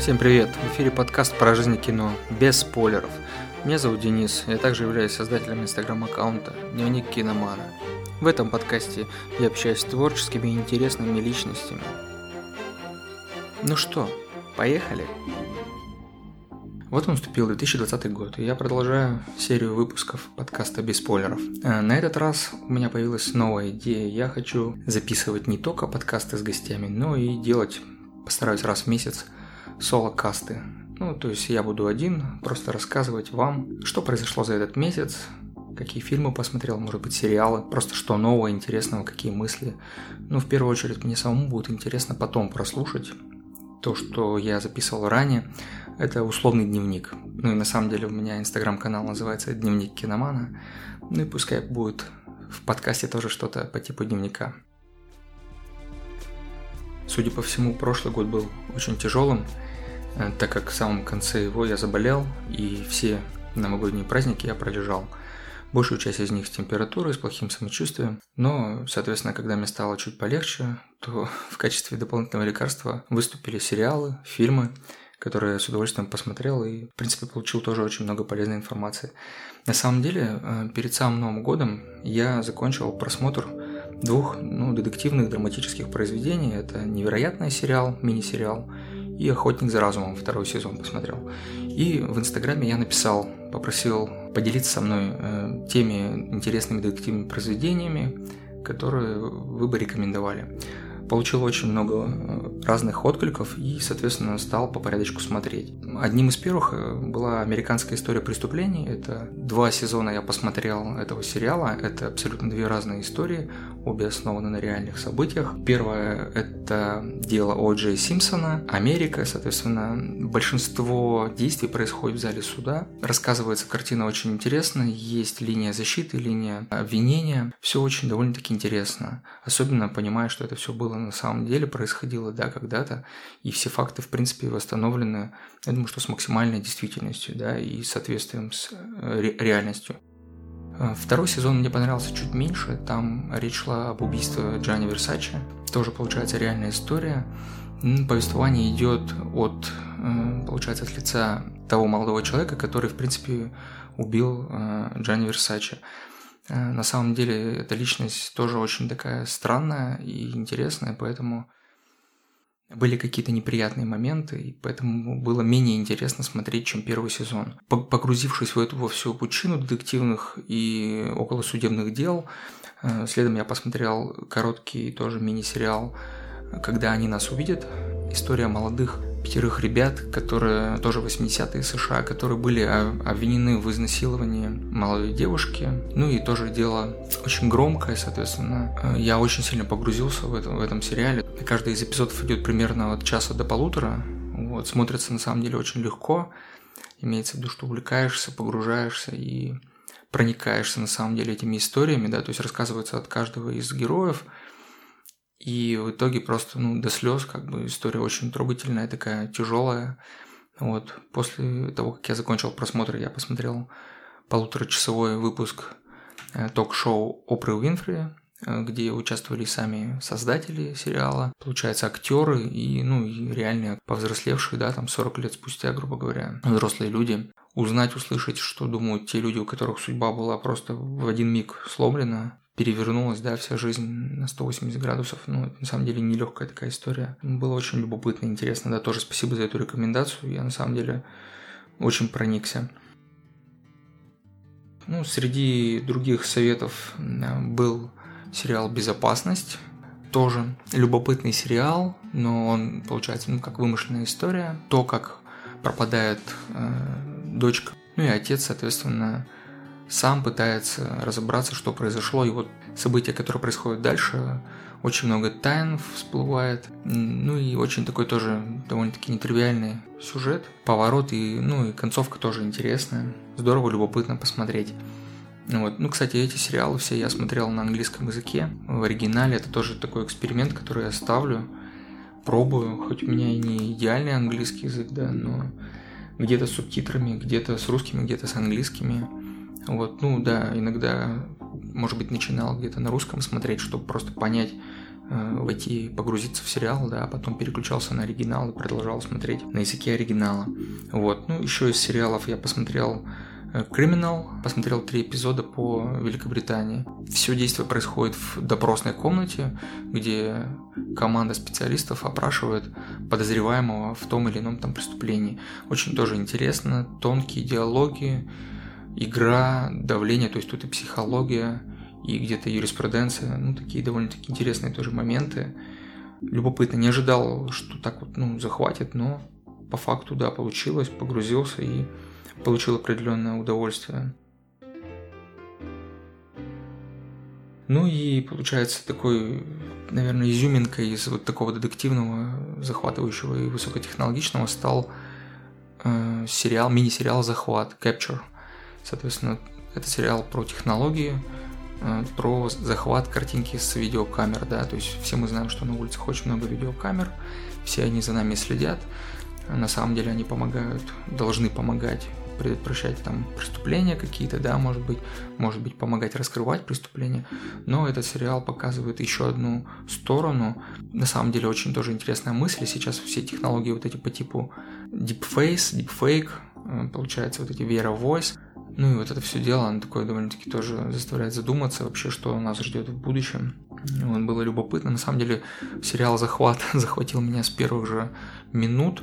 Всем привет! В эфире подкаст про жизнь кино, без спойлеров. Меня зовут Денис, я также являюсь создателем инстаграм-аккаунта «Дневник киномана». В этом подкасте я общаюсь с творческими и интересными личностями. Ну что, поехали? Вот он наступил 2020 год, и я продолжаю серию выпусков подкаста без спойлеров. Э, на этот раз у меня появилась новая идея. Я хочу записывать не только подкасты с гостями, но и делать, постараюсь раз в месяц, соло-касты. Ну, то есть я буду один, просто рассказывать вам, что произошло за этот месяц, какие фильмы посмотрел, может быть, сериалы, просто что нового, интересного, какие мысли. Ну, в первую очередь, мне самому будет интересно потом прослушать то, что я записывал ранее, это условный дневник. Ну и на самом деле у меня инстаграм-канал называется «Дневник киномана». Ну и пускай будет в подкасте тоже что-то по типу дневника. Судя по всему, прошлый год был очень тяжелым, так как в самом конце его я заболел, и все новогодние праздники я пролежал – Большую часть из них с температурой, с плохим самочувствием. Но, соответственно, когда мне стало чуть полегче, то в качестве дополнительного лекарства выступили сериалы, фильмы, которые я с удовольствием посмотрел и, в принципе, получил тоже очень много полезной информации. На самом деле, э, перед самым Новым годом я закончил просмотр двух ну, детективных драматических произведений. Это «Невероятный сериал», мини-сериал, и «Охотник за разумом» второй сезон посмотрел. И в Инстаграме я написал, попросил поделиться со мной э, теми интересными детективными произведениями, которые вы бы рекомендовали получил очень много э, разных откликов и, соответственно, стал по порядочку смотреть. Одним из первых э, была «Американская история преступлений». Это два сезона я посмотрел этого сериала. Это абсолютно две разные истории, обе основаны на реальных событиях. Первое – это дело О. Джей Симпсона, Америка, соответственно, большинство действий происходит в зале суда. Рассказывается картина очень интересно, есть линия защиты, линия обвинения. Все очень довольно-таки интересно. Особенно понимая, что это все было на самом деле происходило, да, когда-то, и все факты, в принципе, восстановлены, я думаю, что с максимальной действительностью, да, и соответствием с э, ре- реальностью. Э, второй сезон мне понравился чуть меньше, там речь шла об убийстве Джани Версачи, тоже, получается, реальная история. Повествование идет от, э, получается, от лица того молодого человека, который, в принципе, убил Джани Версачи. Э, на самом деле эта личность тоже очень такая странная и интересная, поэтому были какие-то неприятные моменты, и поэтому было менее интересно смотреть, чем первый сезон. Погрузившись в эту во всю пучину детективных и околосудебных дел, э, следом я посмотрел короткий тоже мини-сериал «Когда они нас увидят», история молодых пятерых ребят, которые тоже 80-е США, которые были обвинены в изнасиловании молодой девушки. Ну и тоже дело очень громкое, соответственно. Я очень сильно погрузился в этом, в этом сериале. Каждый из эпизодов идет примерно от часа до полутора. Вот, смотрится на самом деле очень легко. Имеется в виду, что увлекаешься, погружаешься и проникаешься на самом деле этими историями, да, то есть рассказывается от каждого из героев – и в итоге просто, ну, до слез, как бы история очень трогательная, такая тяжелая. Вот. После того, как я закончил просмотр, я посмотрел полуторачасовой выпуск э, ток-шоу Опры Уинфри, э, где участвовали сами создатели сериала, получается, актеры и, ну, и реальные повзрослевшие, да, там 40 лет спустя, грубо говоря, взрослые люди. Узнать, услышать, что думают те люди, у которых судьба была просто в один миг сломлена, перевернулась, да, вся жизнь на 180 градусов. Ну, это на самом деле нелегкая такая история. Было очень любопытно, интересно, да, тоже спасибо за эту рекомендацию. Я на самом деле очень проникся. Ну, среди других советов был сериал «Безопасность». Тоже любопытный сериал, но он, получается, ну, как вымышленная история. То, как пропадает э, дочка, ну и отец, соответственно, сам пытается разобраться, что произошло, и вот события, которые происходят дальше, очень много тайн всплывает, ну и очень такой тоже довольно-таки нетривиальный сюжет, поворот и, ну и концовка тоже интересная, здорово, любопытно посмотреть. Вот. Ну, кстати, эти сериалы все я смотрел на английском языке, в оригинале, это тоже такой эксперимент, который я ставлю, пробую, хоть у меня и не идеальный английский язык, да, но где-то с субтитрами, где-то с русскими, где-то с английскими – вот, ну да, иногда, может быть, начинал где-то на русском смотреть, чтобы просто понять, э, войти, погрузиться в сериал, да, а потом переключался на оригинал и продолжал смотреть на языке оригинала. Вот. Ну, еще из сериалов я посмотрел Криминал, посмотрел три эпизода по Великобритании. Все действие происходит в допросной комнате, где команда специалистов опрашивает подозреваемого в том или ином там преступлении. Очень тоже интересно, тонкие диалоги, игра, давление, то есть тут и психология, и где-то юриспруденция, ну такие довольно-таки интересные тоже моменты. Любопытно, не ожидал, что так вот, ну, захватит, но по факту, да, получилось, погрузился и получил определенное удовольствие. Ну и получается такой, наверное, изюминкой из вот такого детективного, захватывающего и высокотехнологичного стал э, сериал, мини-сериал «Захват», «Capture». Соответственно, это сериал про технологии, э, про захват картинки с видеокамер, да, то есть все мы знаем, что на улицах очень много видеокамер, все они за нами следят, на самом деле они помогают, должны помогать предотвращать там преступления какие-то, да, может быть, может быть, помогать раскрывать преступления, но этот сериал показывает еще одну сторону. На самом деле очень тоже интересная мысль. Сейчас все технологии вот эти по типу deepface, deepfake, э, получается вот эти Vera Voice, ну и вот это все дело, оно такое довольно-таки тоже заставляет задуматься вообще, что нас ждет в будущем. Вот, было любопытно. На самом деле сериал «Захват» захватил меня с первых же минут.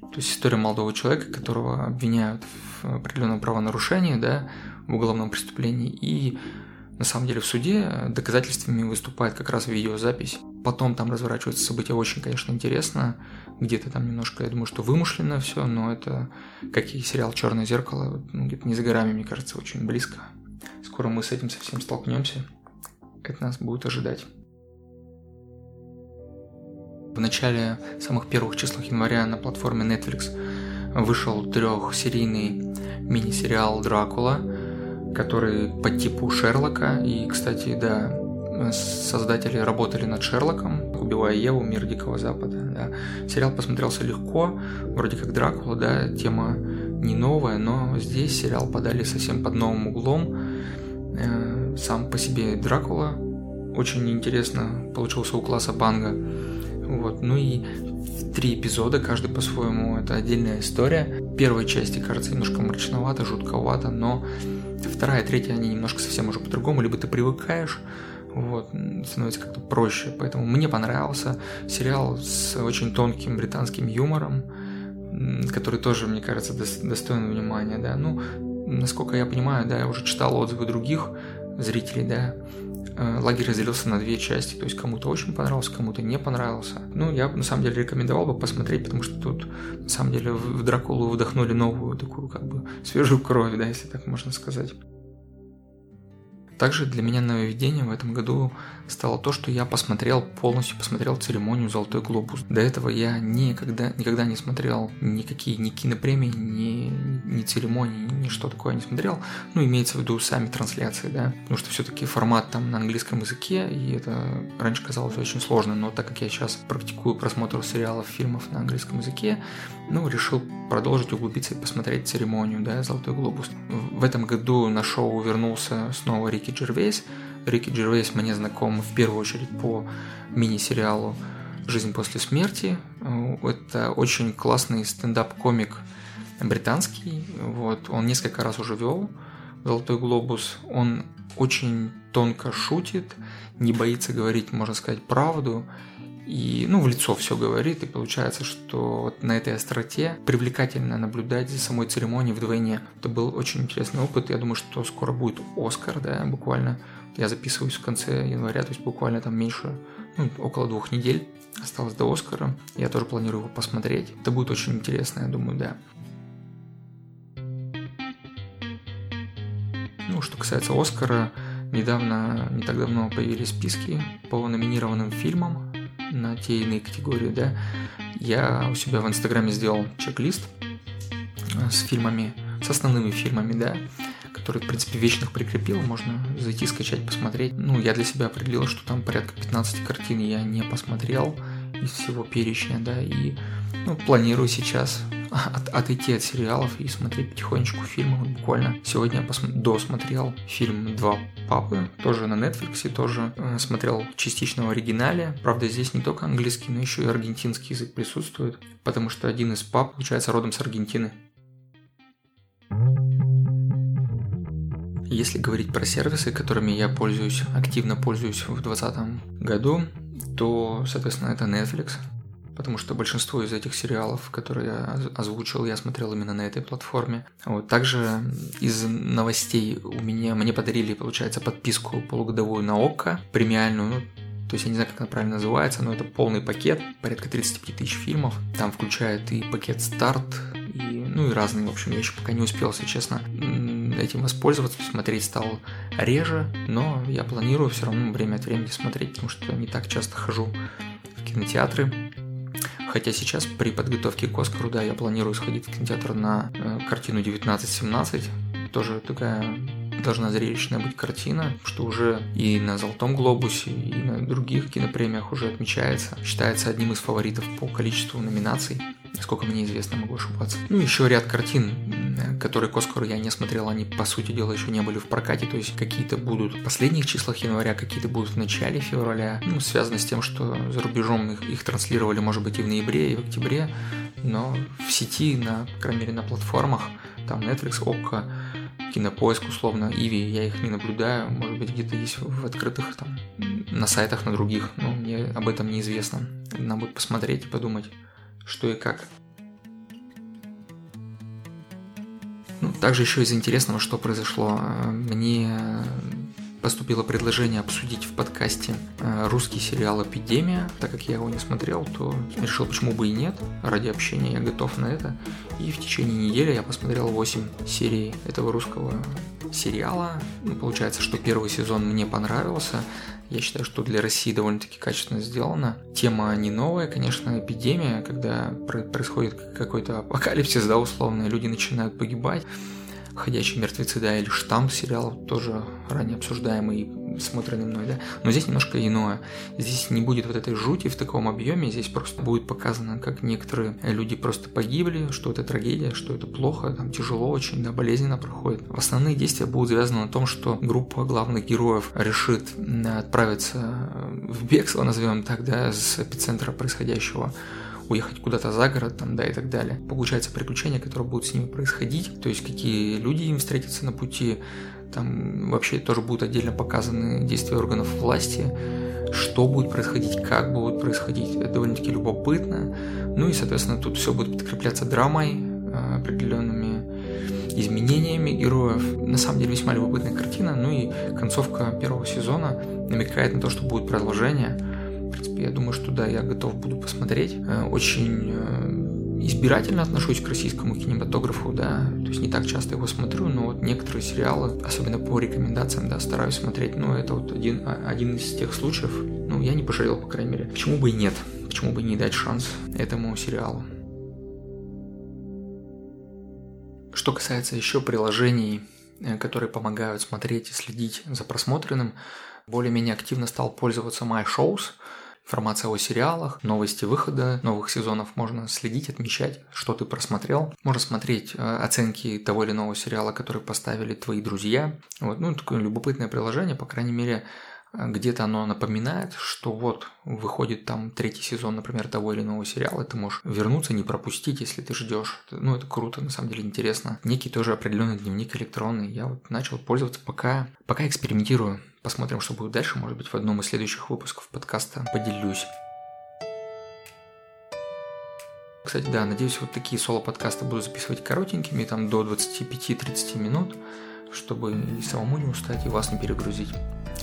То есть история молодого человека, которого обвиняют в определенном правонарушении, да, в уголовном преступлении, и на самом деле в суде доказательствами выступает как раз видеозапись. Потом там разворачиваются события очень, конечно, интересно. Где-то там немножко, я думаю, что вымышленно все, но это, как и сериал «Черное зеркало», ну, где-то не за горами, мне кажется, очень близко. Скоро мы с этим совсем столкнемся. Это нас будет ожидать. В начале самых первых числах января на платформе Netflix вышел трехсерийный мини-сериал «Дракула», который по типу Шерлока. И, кстати, да, создатели работали над Шерлоком, убивая Еву, мир Дикого Запада. Да. Сериал посмотрелся легко, вроде как Дракула, да, тема не новая, но здесь сериал подали совсем под новым углом. Э, сам по себе Дракула очень интересно получился у класса Банга. Вот. Ну и три эпизода, каждый по-своему, это отдельная история. Первой части кажется немножко мрачновато, жутковато, но вторая, третья, они немножко совсем уже по-другому, либо ты привыкаешь, вот, становится как-то проще. Поэтому мне понравился сериал с очень тонким британским юмором, который тоже, мне кажется, достоин внимания, да. Ну, насколько я понимаю, да, я уже читал отзывы других зрителей, да, Э, лагерь разделился на две части, то есть кому-то очень понравился, кому-то не понравился. Ну, я на самом деле рекомендовал бы посмотреть, потому что тут на самом деле в Дракулу вдохнули новую такую как бы свежую кровь, да, если так можно сказать. Также для меня нововведением в этом году стало то, что я посмотрел, полностью посмотрел церемонию «Золотой глобус». До этого я никогда, никогда не смотрел никакие ни кинопремии, ни, ни церемонии, ни что такое не смотрел. Ну, имеется в виду сами трансляции, да. Потому что все-таки формат там на английском языке, и это раньше казалось очень сложно, но так как я сейчас практикую просмотр сериалов, фильмов на английском языке, ну, решил продолжить углубиться и посмотреть церемонию, да, «Золотой глобус». В этом году на шоу вернулся снова Рики Джервейс. Рики Джервейс мне знаком в первую очередь по мини-сериалу «Жизнь после смерти». Это очень классный стендап-комик британский. Вот. Он несколько раз уже вел «Золотой глобус». Он очень тонко шутит, не боится говорить, можно сказать, правду и, ну, в лицо все говорит, и получается, что вот на этой остроте привлекательно наблюдать за самой церемонией вдвойне. Это был очень интересный опыт, я думаю, что скоро будет Оскар, да, буквально. Я записываюсь в конце января, то есть буквально там меньше, ну, около двух недель осталось до Оскара. Я тоже планирую его посмотреть. Это будет очень интересно, я думаю, да. Ну, что касается Оскара, недавно, не так давно появились списки по номинированным фильмам на те или иные категории, да, я у себя в Инстаграме сделал чек-лист э, с фильмами, с основными фильмами, да, которые, в принципе, вечных прикрепил, можно зайти, скачать, посмотреть. Ну, я для себя определил, что там порядка 15 картин я не посмотрел, из всего перечня, да, и ну, планирую сейчас от, отойти от сериалов и смотреть потихонечку фильмы. Вот буквально сегодня я посм- досмотрел фильм «Два папы», тоже на Netflix, и тоже э, смотрел частично в оригинале. Правда, здесь не только английский, но еще и аргентинский язык присутствует, потому что один из пап, получается, родом с Аргентины. Если говорить про сервисы, которыми я пользуюсь, активно пользуюсь в 2020 году, то, соответственно, это Netflix, потому что большинство из этих сериалов, которые я озвучил, я смотрел именно на этой платформе. Вот. Также из новостей у меня, мне подарили, получается, подписку полугодовую на ОККО, премиальную, ну, то есть я не знаю, как она правильно называется, но это полный пакет, порядка 35 тысяч фильмов. Там включает и пакет старт, и, ну и разные, в общем, я еще пока не успел, если честно, этим воспользоваться, смотреть стал реже, но я планирую все равно время от времени смотреть, потому что не так часто хожу в кинотеатры. Хотя сейчас при подготовке к Оскару, да, я планирую сходить в кинотеатр на э, картину 1917. Тоже такая должна зрелищная быть картина, что уже и на Золотом Глобусе, и на других кинопремиях уже отмечается. Считается одним из фаворитов по количеству номинаций. Насколько мне известно, могу ошибаться. Ну, еще ряд картин, которые к Оскару я не смотрел, они, по сути дела, еще не были в прокате, то есть какие-то будут в последних числах января, какие-то будут в начале февраля. Ну, связано с тем, что за рубежом их, их транслировали, может быть, и в ноябре, и в октябре, но в сети, на, по крайней мере, на платформах, там Netflix, Okko, Кинопоиск, условно, Иви, я их не наблюдаю, может быть, где-то есть в открытых там, на сайтах, на других, но мне об этом неизвестно. Надо будет посмотреть и подумать, что и как. Ну, также еще из интересного, что произошло, мне поступило предложение обсудить в подкасте э, русский сериал «Эпидемия». Так как я его не смотрел, то решил, почему бы и нет. Ради общения я готов на это. И в течение недели я посмотрел 8 серий этого русского сериала. Ну, получается, что первый сезон мне понравился. Я считаю, что для России довольно-таки качественно сделано. Тема не новая, конечно, эпидемия, когда происходит какой-то апокалипсис, да, условно, люди начинают погибать. «Ходячие мертвецы», да, или «Штамм» сериал, тоже ранее обсуждаемый и смотренный мной, да. Но здесь немножко иное. Здесь не будет вот этой жути в таком объеме, здесь просто будет показано, как некоторые люди просто погибли, что это трагедия, что это плохо, там тяжело очень, да, болезненно проходит. Основные действия будут завязаны на том, что группа главных героев решит отправиться в бегство, назовем так, да, с эпицентра происходящего уехать куда-то за город, там, да, и так далее. Получается приключения, которые будут с ними происходить, то есть какие люди им встретятся на пути, там вообще тоже будут отдельно показаны действия органов власти, что будет происходить, как будет происходить, это довольно-таки любопытно. Ну и, соответственно, тут все будет подкрепляться драмой, а, определенными изменениями героев. На самом деле весьма любопытная картина. Ну и концовка первого сезона намекает на то, что будет продолжение – принципе, я думаю, что да, я готов буду посмотреть. Э, очень э, избирательно отношусь к российскому кинематографу, да, то есть не так часто его смотрю, но вот некоторые сериалы, особенно по рекомендациям, да, стараюсь смотреть, но это вот один, а, один из тех случаев, ну, я не пожалел, по крайней мере. Почему бы и нет? Почему бы не дать шанс этому сериалу? Что касается еще приложений, э, которые помогают смотреть и следить за просмотренным, более-менее активно стал пользоваться MyShows – Информация о сериалах, новости выхода новых сезонов можно следить, отмечать, что ты просмотрел. Можно смотреть э, оценки того или иного сериала, который поставили твои друзья. Вот, ну, такое любопытное приложение, по крайней мере, где-то оно напоминает, что вот выходит там третий сезон, например, того или иного сериала, ты можешь вернуться, не пропустить, если ты ждешь. Ну, это круто, на самом деле интересно. Некий тоже определенный дневник электронный. Я вот начал пользоваться, пока, пока экспериментирую. Посмотрим, что будет дальше. Может быть, в одном из следующих выпусков подкаста поделюсь. Кстати, да, надеюсь, вот такие соло-подкасты буду записывать коротенькими, там до 25-30 минут, чтобы и самому не устать, и вас не перегрузить.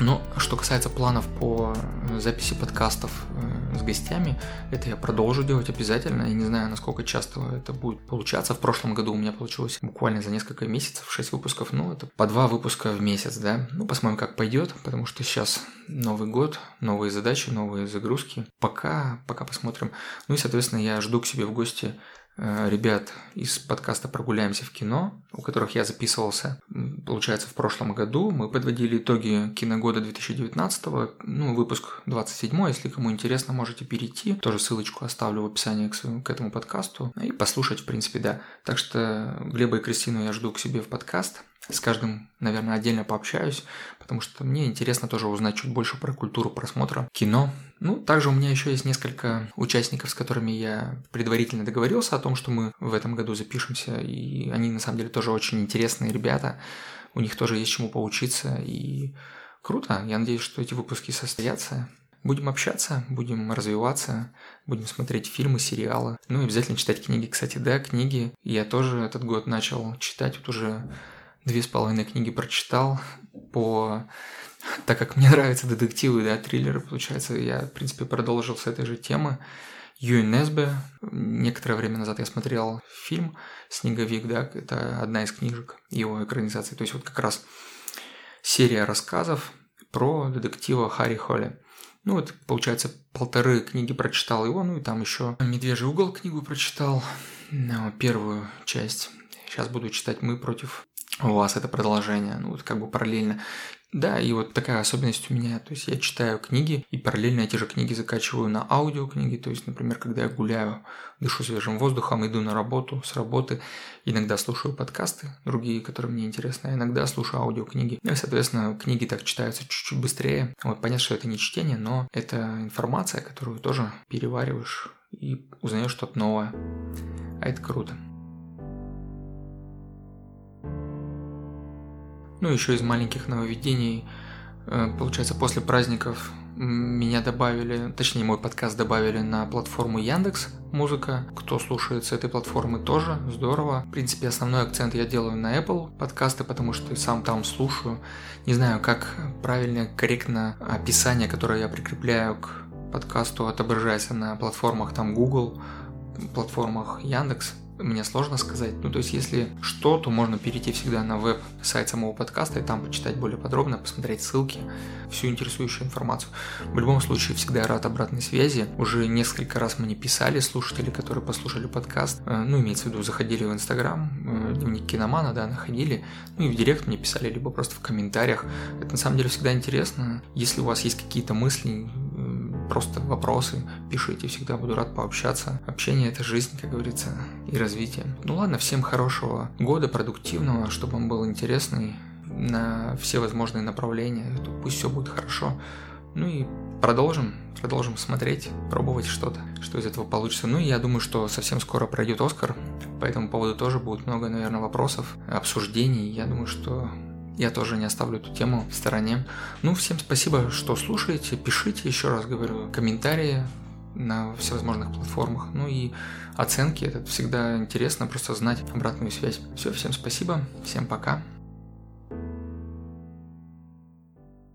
Но что касается планов по записи подкастов э, с гостями, это я продолжу делать обязательно. Я не знаю, насколько часто это будет получаться. В прошлом году у меня получилось буквально за несколько месяцев 6 выпусков. Ну, это по 2 выпуска в месяц, да. Ну, посмотрим, как пойдет, потому что сейчас Новый год, новые задачи, новые загрузки. Пока, пока посмотрим. Ну и, соответственно, я жду к себе в гости э, ребят из подкаста «Прогуляемся в кино», у которых я записывался, получается, в прошлом году. Мы подводили итоги киногода 2019, ну, выпуск 27, если кому интересно, можете перейти. Тоже ссылочку оставлю в описании к, своему, к этому подкасту и послушать, в принципе, да. Так что Глеба и Кристину я жду к себе в подкаст. С каждым, наверное, отдельно пообщаюсь, потому что мне интересно тоже узнать чуть больше про культуру просмотра кино. Ну, также у меня еще есть несколько участников, с которыми я предварительно договорился о том, что мы в этом году запишемся, и они на самом деле тоже очень интересные ребята, у них тоже есть чему поучиться, и круто, я надеюсь, что эти выпуски состоятся. Будем общаться, будем развиваться, будем смотреть фильмы, сериалы. Ну и обязательно читать книги. Кстати, да, книги я тоже этот год начал читать. Вот уже две с половиной книги прочитал по... Так как мне нравятся детективы, да, триллеры, получается, я, в принципе, продолжил с этой же темы. Юи Несбе. Некоторое время назад я смотрел фильм «Снеговик», да, это одна из книжек его экранизации. То есть вот как раз серия рассказов про детектива Харри Холли. Ну вот, получается, полторы книги прочитал его, ну и там еще «Медвежий угол» книгу прочитал, ну, первую часть. Сейчас буду читать «Мы против у вас это продолжение, ну вот как бы параллельно. Да, и вот такая особенность у меня, то есть я читаю книги и параллельно эти же книги закачиваю на аудиокниги, то есть, например, когда я гуляю, дышу свежим воздухом, иду на работу, с работы, иногда слушаю подкасты, другие, которые мне интересны, а иногда слушаю аудиокниги. Ну и, соответственно, книги так читаются чуть-чуть быстрее. Вот понятно, что это не чтение, но это информация, которую тоже перевариваешь и узнаешь что-то новое. А это круто. Ну, еще из маленьких нововведений, э, получается, после праздников меня добавили, точнее, мой подкаст добавили на платформу Яндекс Музыка. Кто слушает с этой платформы тоже, здорово. В принципе, основной акцент я делаю на Apple подкасты, потому что сам там слушаю. Не знаю, как правильно, корректно описание, которое я прикрепляю к подкасту, отображается на платформах там Google, платформах Яндекс мне сложно сказать. Ну, то есть, если что, то можно перейти всегда на веб-сайт самого подкаста и там почитать более подробно, посмотреть ссылки, всю интересующую информацию. В любом случае, всегда рад обратной связи. Уже несколько раз мне писали слушатели, которые послушали подкаст. Э, ну, имеется в виду, заходили в Инстаграм, э, дневник киномана, да, находили. Ну, и в директ мне писали, либо просто в комментариях. Это на самом деле всегда интересно. Если у вас есть какие-то мысли, просто вопросы пишите, всегда буду рад пообщаться. Общение – это жизнь, как говорится, и развитие. Ну ладно, всем хорошего года, продуктивного, чтобы он был интересный на все возможные направления. Пусть все будет хорошо. Ну и продолжим, продолжим смотреть, пробовать что-то, что из этого получится. Ну и я думаю, что совсем скоро пройдет Оскар, по этому поводу тоже будет много, наверное, вопросов, обсуждений. Я думаю, что я тоже не оставлю эту тему в стороне. Ну, всем спасибо, что слушаете. Пишите, еще раз говорю, комментарии на всевозможных платформах. Ну и оценки. Это всегда интересно, просто знать обратную связь. Все, всем спасибо, всем пока.